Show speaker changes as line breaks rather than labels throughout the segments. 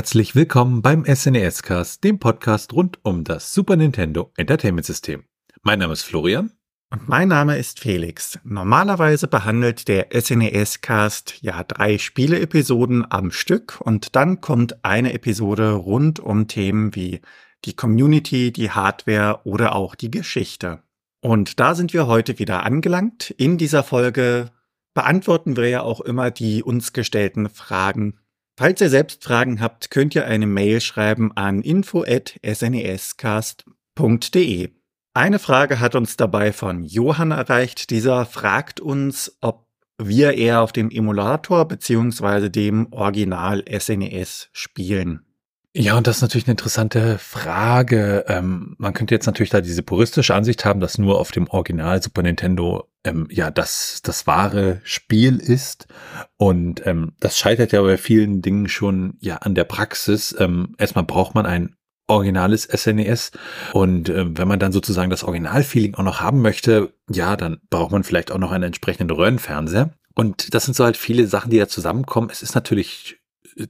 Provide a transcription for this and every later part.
Herzlich willkommen beim SNES Cast, dem Podcast rund um das Super Nintendo Entertainment System. Mein Name ist Florian.
Und mein Name ist Felix. Normalerweise behandelt der SNES Cast ja drei Spiele-Episoden am Stück und dann kommt eine Episode rund um Themen wie die Community, die Hardware oder auch die Geschichte. Und da sind wir heute wieder angelangt. In dieser Folge beantworten wir ja auch immer die uns gestellten Fragen. Falls ihr selbst Fragen habt, könnt ihr eine Mail schreiben an info@snescast.de. Eine Frage hat uns dabei von Johann erreicht. Dieser fragt uns, ob wir eher auf dem Emulator beziehungsweise dem Original SNES spielen.
Ja, und das ist natürlich eine interessante Frage. Ähm, man könnte jetzt natürlich da diese puristische Ansicht haben, dass nur auf dem Original Super Nintendo ähm, ja das das wahre Spiel ist. Und ähm, das scheitert ja bei vielen Dingen schon ja an der Praxis. Ähm, erstmal braucht man ein originales SNES. E und äh, wenn man dann sozusagen das Originalfeeling auch noch haben möchte, ja, dann braucht man vielleicht auch noch einen entsprechenden Röhrenfernseher. Und das sind so halt viele Sachen, die da zusammenkommen. Es ist natürlich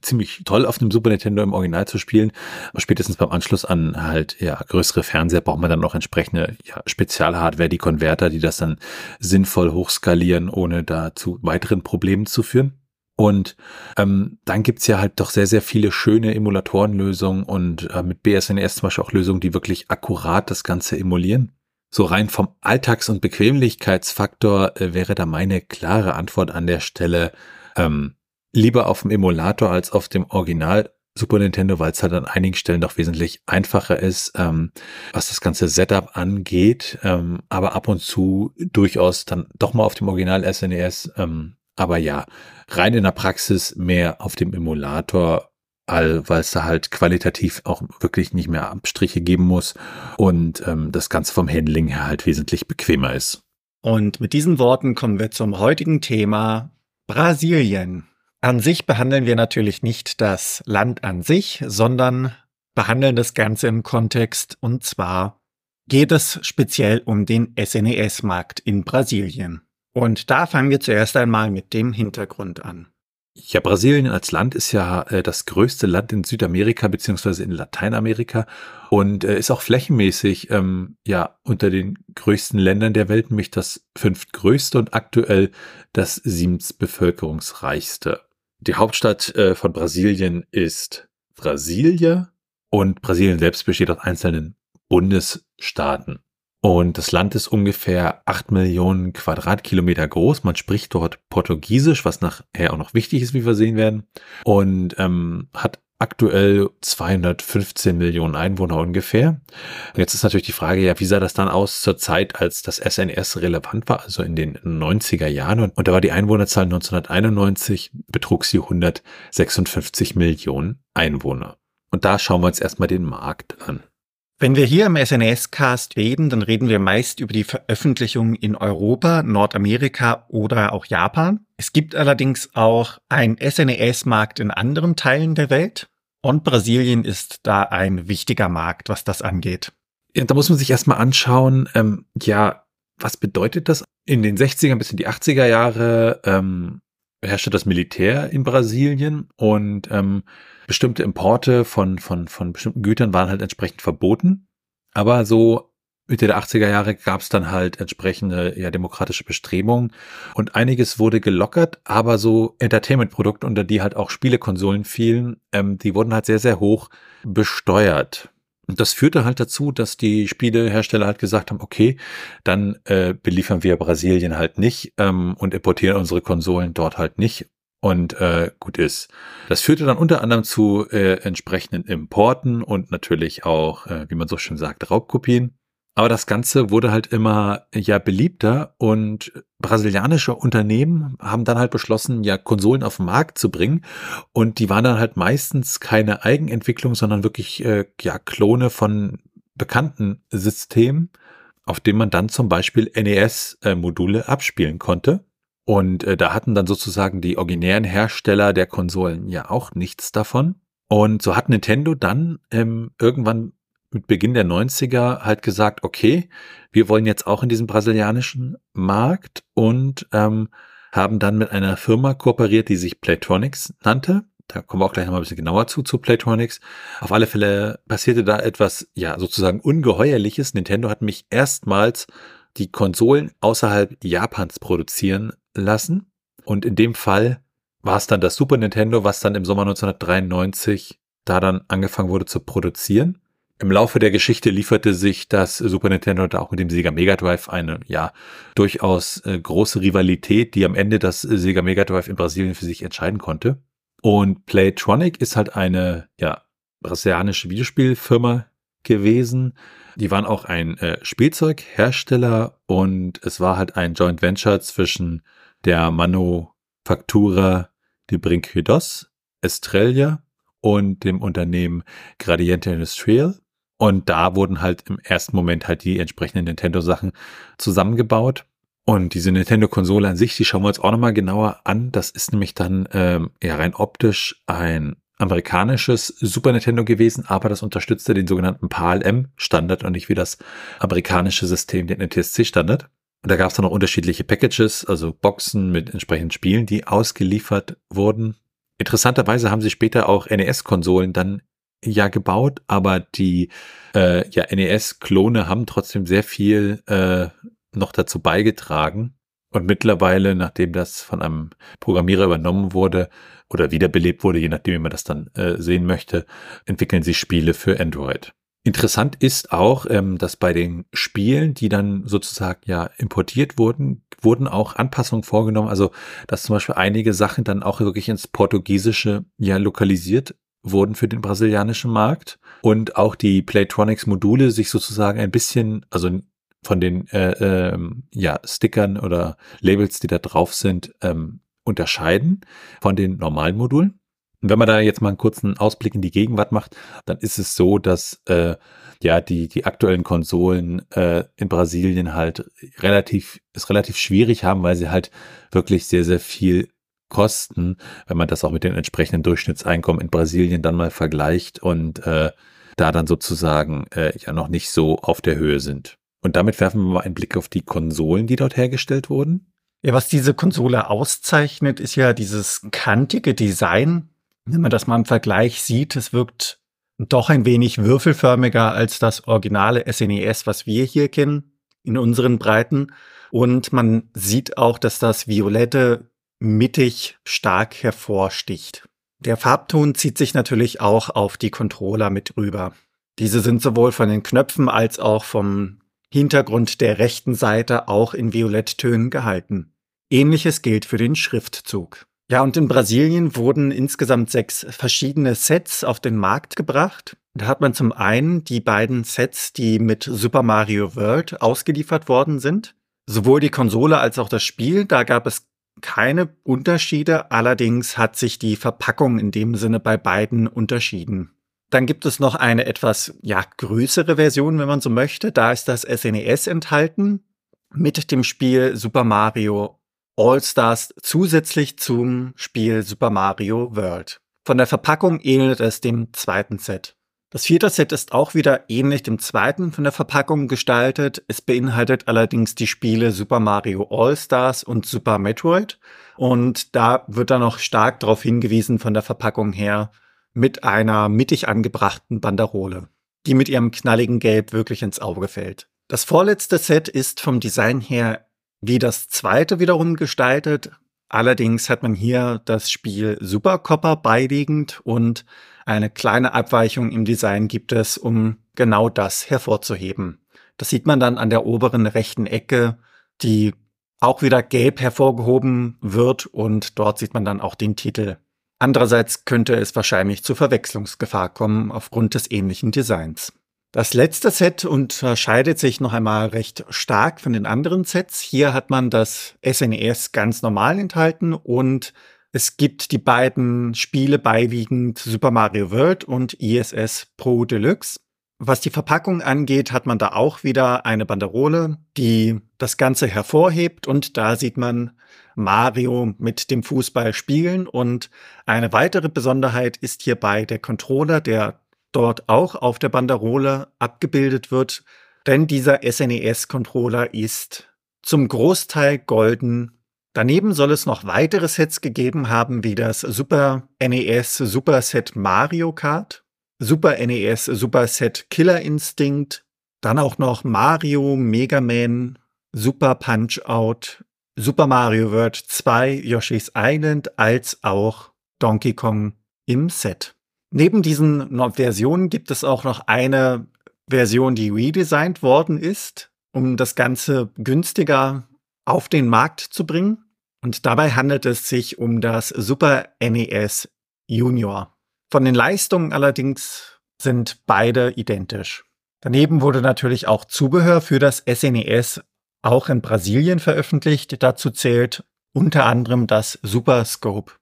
ziemlich toll auf dem Super Nintendo im Original zu spielen, aber spätestens beim Anschluss an halt ja größere Fernseher braucht man dann noch entsprechende ja, Spezialhardware, die Konverter, die das dann sinnvoll hochskalieren, ohne da zu weiteren Problemen zu führen. Und ähm, dann gibt's ja halt doch sehr, sehr viele schöne Emulatorenlösungen und äh, mit BSNS zum Beispiel auch Lösungen, die wirklich akkurat das Ganze emulieren. So rein vom Alltags- und Bequemlichkeitsfaktor äh, wäre da meine klare Antwort an der Stelle ähm, lieber auf dem Emulator als auf dem Original Super Nintendo, weil es halt an einigen Stellen doch wesentlich einfacher ist, ähm, was das ganze Setup angeht, ähm, aber ab und zu durchaus dann doch mal auf dem Original SNES ähm, aber ja, rein in der Praxis mehr auf dem Emulator, weil es da halt qualitativ auch wirklich nicht mehr Abstriche geben muss und ähm, das Ganze vom Handling her halt wesentlich bequemer ist.
Und mit diesen Worten kommen wir zum heutigen Thema Brasilien. An sich behandeln wir natürlich nicht das Land an sich, sondern behandeln das Ganze im Kontext und zwar geht es speziell um den SNES-Markt in Brasilien. Und da fangen wir zuerst einmal mit dem Hintergrund an.
Ja, Brasilien als Land ist ja äh, das größte Land in Südamerika beziehungsweise in Lateinamerika und äh, ist auch flächenmäßig ähm, ja unter den größten Ländern der Welt, nämlich das fünftgrößte und aktuell das siebens bevölkerungsreichste. Die Hauptstadt äh, von Brasilien ist Brasilia und Brasilien selbst besteht aus einzelnen Bundesstaaten. Und das Land ist ungefähr acht Millionen Quadratkilometer groß. Man spricht dort Portugiesisch, was nachher auch noch wichtig ist, wie wir sehen werden. Und ähm, hat aktuell 215 Millionen Einwohner ungefähr. Und jetzt ist natürlich die Frage, ja, wie sah das dann aus zur Zeit, als das SNS relevant war, also in den 90er Jahren? Und, und da war die Einwohnerzahl 1991, betrug sie 156 Millionen Einwohner. Und da schauen wir uns erstmal den Markt an.
Wenn wir hier im SNS-Cast reden, dann reden wir meist über die Veröffentlichung in Europa, Nordamerika oder auch Japan. Es gibt allerdings auch einen SNES-Markt in anderen Teilen der Welt und Brasilien ist da ein wichtiger Markt, was das angeht.
Ja, da muss man sich erstmal anschauen, ähm, ja, was bedeutet das? In den 60er bis in die 80er Jahre ähm, herrschte das Militär in Brasilien und ähm, bestimmte Importe von, von, von bestimmten Gütern waren halt entsprechend verboten. Aber so Mitte der 80er Jahre gab es dann halt entsprechende ja, demokratische Bestrebungen und einiges wurde gelockert, aber so Entertainment-Produkte, unter die halt auch Spielekonsolen fielen, ähm, die wurden halt sehr, sehr hoch besteuert. Und das führte halt dazu, dass die Spielehersteller halt gesagt haben, okay, dann äh, beliefern wir Brasilien halt nicht ähm, und importieren unsere Konsolen dort halt nicht und äh, gut ist. Das führte dann unter anderem zu äh, entsprechenden Importen und natürlich auch, äh, wie man so schön sagt, Raubkopien. Aber das Ganze wurde halt immer ja beliebter und brasilianische Unternehmen haben dann halt beschlossen, ja Konsolen auf den Markt zu bringen und die waren dann halt meistens keine Eigenentwicklung, sondern wirklich äh, ja Klone von bekannten Systemen, auf denen man dann zum Beispiel NES-Module äh, abspielen konnte. Und äh, da hatten dann sozusagen die originären Hersteller der Konsolen ja auch nichts davon. Und so hat Nintendo dann ähm, irgendwann mit Beginn der 90er halt gesagt, okay, wir wollen jetzt auch in diesem brasilianischen Markt und ähm, haben dann mit einer Firma kooperiert, die sich Playtronics nannte. Da kommen wir auch gleich nochmal ein bisschen genauer zu, zu Playtronics. Auf alle Fälle passierte da etwas, ja, sozusagen ungeheuerliches. Nintendo hat mich erstmals die Konsolen außerhalb Japans produzieren lassen. Und in dem Fall war es dann das Super Nintendo, was dann im Sommer 1993 da dann angefangen wurde zu produzieren. Im Laufe der Geschichte lieferte sich das Super Nintendo da auch mit dem Sega Mega Drive eine, ja, durchaus äh, große Rivalität, die am Ende das Sega Mega Drive in Brasilien für sich entscheiden konnte. Und Playtronic ist halt eine, ja, brasilianische Videospielfirma gewesen. Die waren auch ein äh, Spielzeughersteller und es war halt ein Joint Venture zwischen der Manufactura de Brinquedos Estrella und dem Unternehmen Gradiente Industrial. Und da wurden halt im ersten Moment halt die entsprechenden Nintendo-Sachen zusammengebaut. Und diese Nintendo-Konsole an sich, die schauen wir uns auch nochmal genauer an. Das ist nämlich dann ähm, ja rein optisch ein amerikanisches Super Nintendo gewesen, aber das unterstützte den sogenannten PAL-M-Standard und nicht wie das amerikanische System, den NTSC-Standard. Und da gab es dann noch unterschiedliche Packages, also Boxen mit entsprechenden Spielen, die ausgeliefert wurden. Interessanterweise haben sie später auch NES-Konsolen dann ja gebaut, aber die äh, ja, NES-Klone haben trotzdem sehr viel äh, noch dazu beigetragen. Und mittlerweile, nachdem das von einem Programmierer übernommen wurde oder wiederbelebt wurde, je nachdem, wie man das dann äh, sehen möchte, entwickeln sie Spiele für Android. Interessant ist auch, ähm, dass bei den Spielen, die dann sozusagen ja importiert wurden, wurden auch Anpassungen vorgenommen. Also, dass zum Beispiel einige Sachen dann auch wirklich ins Portugiesische ja lokalisiert wurden für den brasilianischen Markt und auch die Playtronics Module sich sozusagen ein bisschen, also von den äh, ähm, ja, Stickern oder Labels, die da drauf sind, ähm, unterscheiden von den normalen Modulen. Und wenn man da jetzt mal einen kurzen Ausblick in die Gegenwart macht, dann ist es so, dass äh, ja die die aktuellen Konsolen äh, in Brasilien halt relativ es relativ schwierig haben, weil sie halt wirklich sehr sehr viel kosten, wenn man das auch mit den entsprechenden Durchschnittseinkommen in Brasilien dann mal vergleicht und äh, da dann sozusagen äh, ja noch nicht so auf der Höhe sind. Und damit werfen wir mal einen Blick auf die Konsolen, die dort hergestellt wurden.
Ja, was diese Konsole auszeichnet, ist ja dieses kantige Design. Wenn man das mal im Vergleich sieht, es wirkt doch ein wenig würfelförmiger als das originale SNES, e was wir hier kennen, in unseren Breiten. Und man sieht auch, dass das Violette mittig stark hervorsticht. Der Farbton zieht sich natürlich auch auf die Controller mit rüber. Diese sind sowohl von den Knöpfen als auch vom Hintergrund der rechten Seite auch in Violetttönen gehalten. Ähnliches gilt für den Schriftzug. Ja, und in Brasilien wurden insgesamt sechs verschiedene Sets auf den Markt gebracht. Da hat man zum einen die beiden Sets, die mit Super Mario World ausgeliefert worden sind. Sowohl die Konsole als auch das Spiel, da gab es keine Unterschiede, allerdings hat sich die Verpackung in dem Sinne bei beiden unterschieden. Dann gibt es noch eine etwas ja, größere Version, wenn man so möchte. Da ist das SNES e enthalten mit dem Spiel Super Mario All-Stars zusätzlich zum Spiel Super Mario World. Von der Verpackung ähnelt es dem zweiten Set. Das vierte Set ist auch wieder ähnlich dem zweiten von der Verpackung gestaltet. Es beinhaltet allerdings die Spiele Super Mario All-Stars und Super Metroid. Und da wird dann noch stark darauf hingewiesen von der Verpackung her mit einer mittig angebrachten Banderole, die mit ihrem knalligen Gelb wirklich ins Auge fällt. Das vorletzte Set ist vom Design her wie das zweite wiederum gestaltet. Allerdings hat man hier das Spiel Super Copper beiliegend und eine kleine Abweichung im Design gibt es, um genau das hervorzuheben. Das sieht man dann an der oberen rechten Ecke, die auch wieder gelb hervorgehoben wird und dort sieht man dann auch den Titel. Andererseits könnte es wahrscheinlich zu Verwechslungsgefahr kommen aufgrund des ähnlichen Designs. Das letzte Set unterscheidet sich noch einmal recht stark von den anderen Sets. Hier hat man das SNES e ganz normal enthalten und es gibt die beiden Spiele beiwiegend Super Mario World und ISS Pro Deluxe. Was die Verpackung angeht, hat man da auch wieder eine Banderole, die das Ganze hervorhebt und da sieht man Mario mit dem Fußball spielen und eine weitere Besonderheit ist hierbei der Controller, der dort auch auf der Banderole abgebildet wird, denn dieser SNES-Controller ist zum Großteil golden Daneben soll es noch weitere Sets gegeben haben, wie das Super NES Super Set Mario Kart, Super NES Super Set Killer Instinct, dann auch noch Mario, Mega Man, Super Punch Out, Super Mario World 2, Yoshi's Island als auch Donkey Kong im Set. Neben diesen Versionen gibt es auch noch eine Version, die redesigned worden ist, um das Ganze günstiger auf den Markt zu bringen. Und dabei handelt es sich um das Super NES Junior. Von den Leistungen allerdings sind beide identisch. Daneben wurde natürlich auch Zubehör für das SNES auch in Brasilien veröffentlicht. Dazu zählt unter anderem das Super Scope.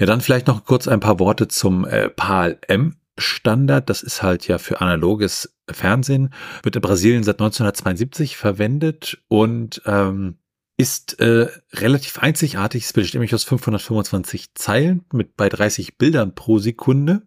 Ja, dann vielleicht noch kurz ein paar Worte zum äh, PAL-M Standard. Das ist halt ja für analoges Fernsehen, wird in Brasilien seit 1972 verwendet und ähm, ist äh, relativ einzigartig. Es besteht nämlich aus 525 Zeilen mit bei 30 Bildern pro Sekunde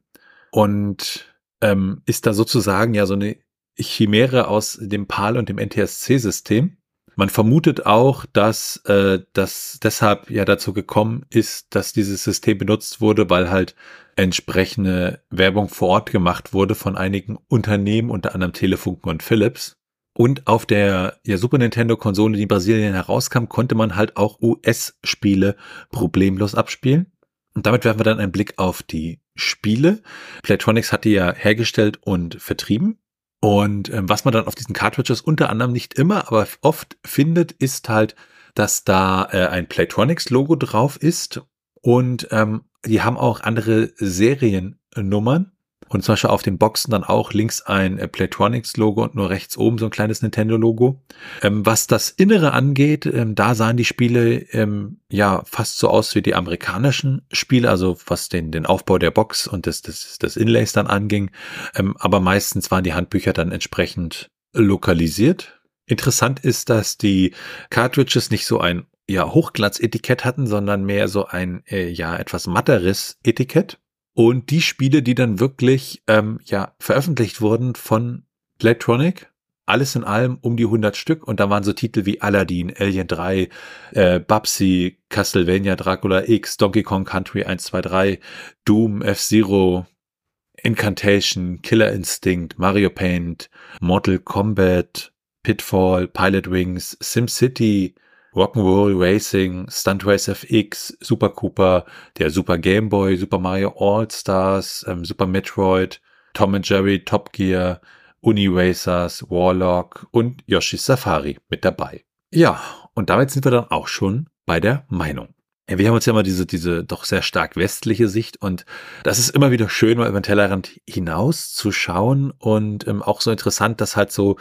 und ähm, ist da sozusagen ja so eine Chimäre aus dem PAL und dem NTSC-System. Man vermutet auch, dass äh, das deshalb ja dazu gekommen ist, dass dieses System benutzt wurde, weil halt entsprechende Werbung vor Ort gemacht wurde von einigen Unternehmen, unter anderem Telefunken und Philips. Und auf der ja, Super Nintendo-Konsole, die in Brasilien herauskam, konnte man halt auch US-Spiele problemlos abspielen. Und damit werfen wir dann einen Blick auf die Spiele. Playtronics hat die ja hergestellt und vertrieben. Und ähm, was man dann auf diesen Cartridges unter anderem nicht immer, aber oft findet, ist halt, dass da äh, ein Playtronics-Logo drauf ist. Und ähm, die haben auch andere Seriennummern. Und zum Beispiel auf den Boxen dann auch links ein äh, Playtronics-Logo und nur rechts oben so ein kleines Nintendo-Logo. Ähm, was das Innere angeht, ähm, da sahen die Spiele ähm, ja fast so aus wie die amerikanischen Spiele, also was den, den Aufbau der Box und des, des, des Inlays dann anging. Ähm, aber meistens waren die Handbücher dann entsprechend lokalisiert. Interessant ist, dass die Cartridges nicht so ein ja, Hochglanz-Etikett hatten, sondern mehr so ein äh, ja etwas matteres Etikett. Und die Spiele, die dann wirklich ähm, ja veröffentlicht wurden von Playtronic, alles in allem um die 100 Stück. Und da waren so Titel wie Aladdin, Alien 3, äh, Babsy, Castlevania, Dracula X, Donkey Kong Country 1, 2, 3, Doom, F-Zero, Incantation, Killer Instinct, Mario Paint, Mortal Kombat, Pitfall, Pilot Wings, SimCity, Rock'n'Roll Racing, Stunt Race FX, Super Cooper, der Super Game Boy, Super Mario All Stars, ähm, Super Metroid, Tom Jerry, Top Gear, Uni Racers, Warlock und Yoshi's Safari mit dabei. Ja, und damit sind wir dann auch schon bei der Meinung. Ja, wir haben uns ja immer diese, diese doch sehr stark westliche Sicht und das ist immer wieder schön, mal über den Tellerrand hinaus zu schauen und ähm, auch so interessant, dass halt so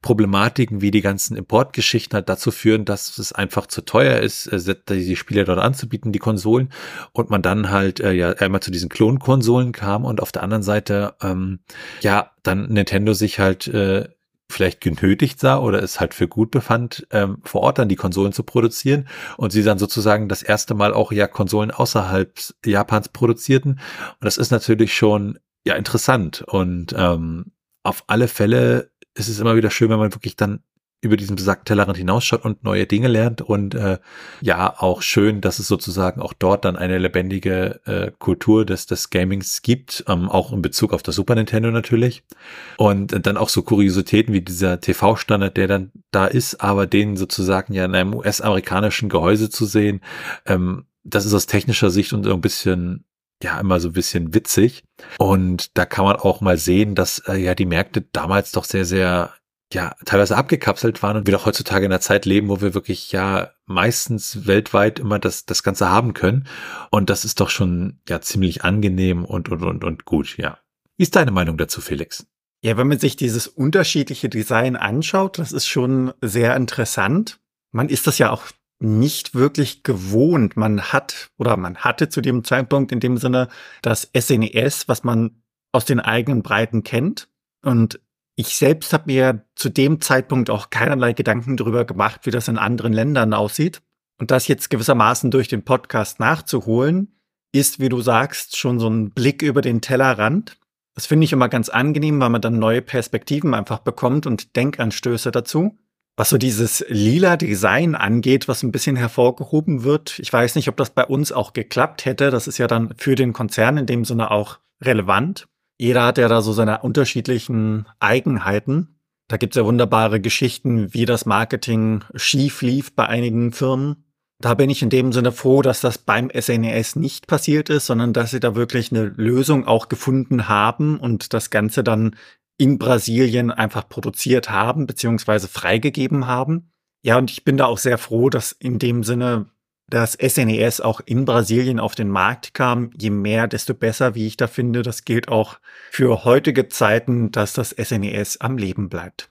Problematiken wie die ganzen Importgeschichten halt dazu führen, dass es einfach zu teuer ist, äh, die Spiele dort anzubieten, die Konsolen und man dann halt äh, ja einmal zu diesen Klonkonsolen kam und auf der anderen Seite ähm, ja dann Nintendo sich halt äh, vielleicht genötigt sah oder es halt für gut befand, ähm, vor Ort dann die Konsolen zu produzieren und sie dann sozusagen das erste Mal auch ja Konsolen außerhalb Japans produzierten. Und das ist natürlich schon ja interessant und ähm, auf alle Fälle ist es immer wieder schön, wenn man wirklich dann über diesen besagten Tellerrand hinausschaut und neue Dinge lernt. Und äh, ja auch schön, dass es sozusagen auch dort dann eine lebendige äh, Kultur des des Gamings gibt, ähm, auch in Bezug auf das Super Nintendo natürlich. Und äh, dann auch so Kuriositäten wie dieser TV-Standard, der dann da ist, aber den sozusagen ja in einem US-amerikanischen Gehäuse zu sehen, ähm, das ist aus technischer Sicht und so ein bisschen ja immer so ein bisschen witzig. Und da kann man auch mal sehen, dass äh, ja die Märkte damals doch sehr sehr ja teilweise abgekapselt waren und wir doch heutzutage in einer Zeit leben, wo wir wirklich ja meistens weltweit immer das das Ganze haben können und das ist doch schon ja ziemlich angenehm und und und und gut, ja. Wie ist deine Meinung dazu, Felix?
Ja, wenn man sich dieses unterschiedliche Design anschaut, das ist schon sehr interessant. Man ist das ja auch nicht wirklich gewohnt. Man hat oder man hatte zu dem Zeitpunkt in dem Sinne das SNES, e was man aus den eigenen Breiten kennt. Und ich selbst habe mir zu dem Zeitpunkt auch keinerlei Gedanken darüber gemacht, wie das in anderen Ländern aussieht. Und das jetzt gewissermaßen durch den Podcast nachzuholen, ist, wie du sagst, schon so ein Blick über den Tellerrand. Das finde ich immer ganz angenehm, weil man dann neue Perspektiven einfach bekommt und Denkanstöße dazu. Was so dieses lila Design angeht, was ein bisschen hervorgehoben wird, ich weiß nicht, ob das bei uns auch geklappt hätte. Das ist ja dann für den Konzern in dem Sinne auch relevant. Jeder hat ja da so seine unterschiedlichen Eigenheiten. Da gibt's ja wunderbare Geschichten, wie das Marketing schief lief bei einigen Firmen. Da bin ich in dem Sinne froh, dass das beim SNES e nicht passiert ist, sondern dass sie da wirklich eine Lösung auch gefunden haben und das Ganze dann in Brasilien einfach produziert haben, beziehungsweise freigegeben haben. Ja, und ich bin da auch sehr froh, dass in dem Sinne das SNES auch in Brasilien auf den Markt kam. Je mehr, desto besser, wie ich da finde. Das gilt auch für heutige Zeiten, dass das SNES e am Leben bleibt.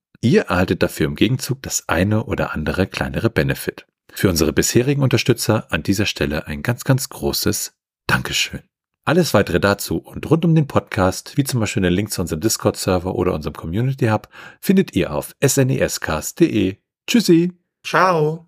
Ihr erhaltet dafür im Gegenzug das eine oder andere kleinere Benefit. Für unsere bisherigen Unterstützer an dieser Stelle ein ganz, ganz großes Dankeschön. Alles weitere dazu und rund um den Podcast, wie zum Beispiel den Link zu unserem Discord-Server oder unserem Community Hub, findet ihr auf snescast.de. Tschüssi.
Ciao.